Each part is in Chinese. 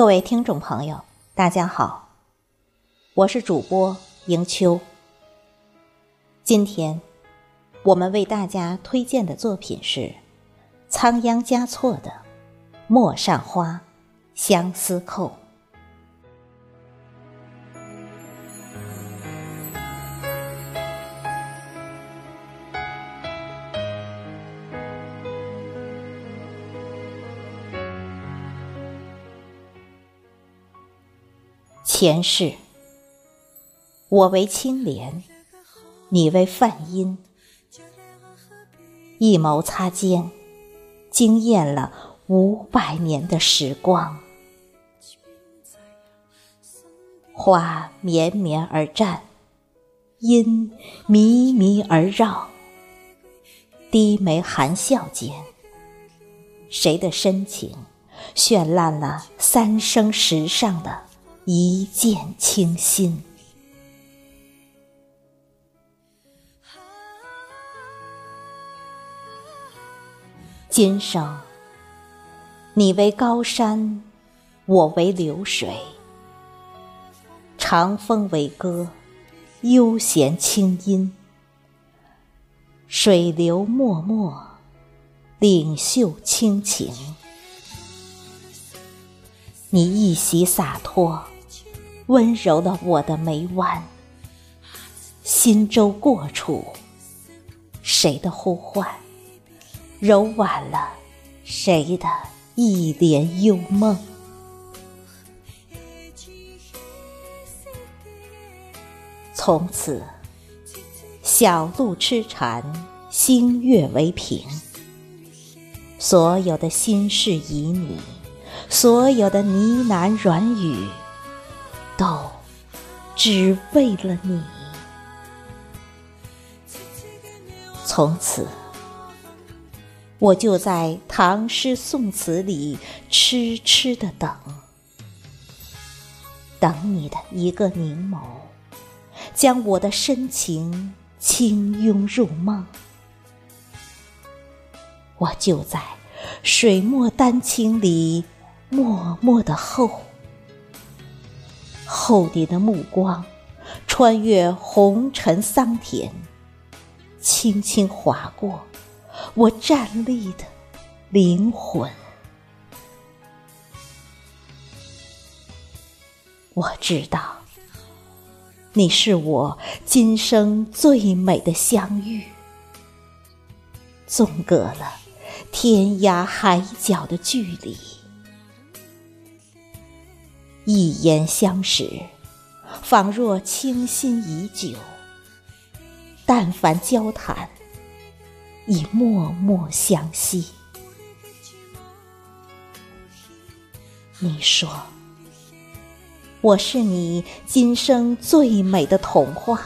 各位听众朋友，大家好，我是主播迎秋。今天我们为大家推荐的作品是仓央嘉措的《陌上花相思扣》。前世，我为青莲，你为梵音，一眸擦肩，惊艳了五百年的时光。花绵绵而绽，音靡靡而绕，低眉含笑间，谁的深情绚烂了三生石上的？一见倾心，今生你为高山，我为流水，长风为歌，悠闲清音，水流脉脉，领袖倾情，你一袭洒脱。温柔了我的眉弯，心舟过处，谁的呼唤，柔婉了谁的一帘幽梦。从此，小路痴缠，星月为凭，所有的心事旖旎，所有的呢喃软语。都只为了你。从此，我就在唐诗宋词里痴痴的等，等你的一个凝眸，将我的深情轻拥入梦。我就在水墨丹青里默默的候。厚叠的目光，穿越红尘桑田，轻轻划过我站立的灵魂。我知道，你是我今生最美的相遇，纵隔了天涯海角的距离。一言相识，仿若倾心已久；但凡交谈，已默默相惜。你说，我是你今生最美的童话，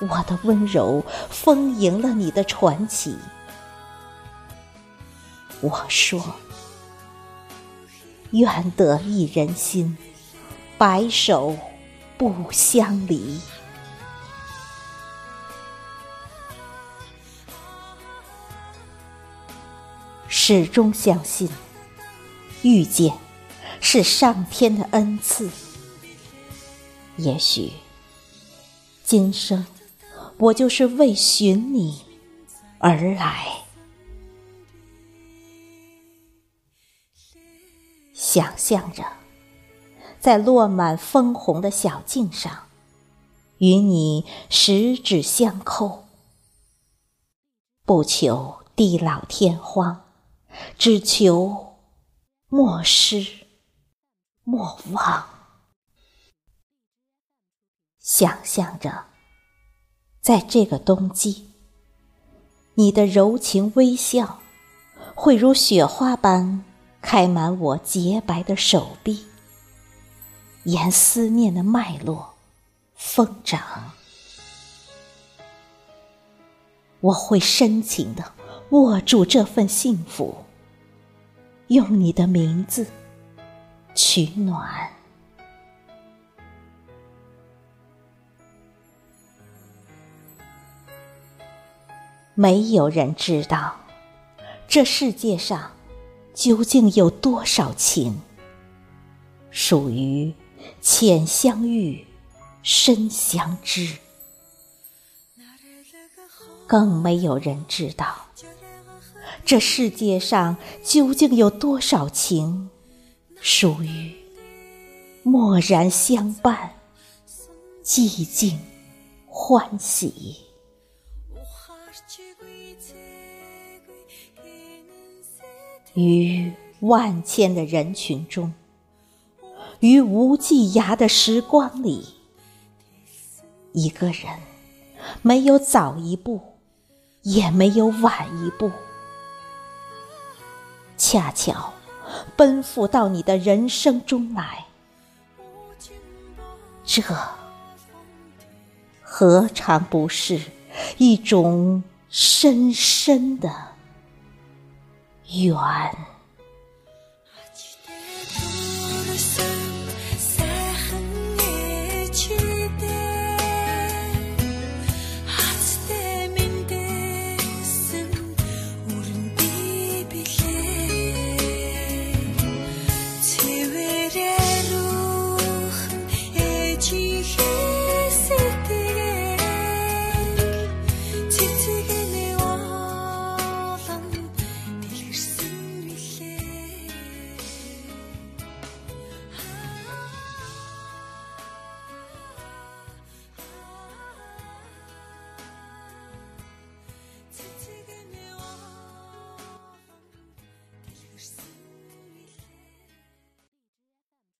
我的温柔丰盈了你的传奇。我说。愿得一人心，白首不相离。始终相信，遇见是上天的恩赐。也许，今生我就是为寻你而来。想象着，在落满枫红的小径上，与你十指相扣，不求地老天荒，只求莫失莫忘。想象着，在这个冬季，你的柔情微笑，会如雪花般。开满我洁白的手臂，沿思念的脉络疯长。我会深情的握住这份幸福，用你的名字取暖。没有人知道，这世界上。究竟有多少情，属于浅相遇，深相知。更没有人知道，这世界上究竟有多少情，属于默然相伴，寂静欢喜。于万千的人群中，于无际涯的时光里，一个人没有早一步，也没有晚一步，恰巧奔赴到你的人生中来，这何尝不是一种深深的？远。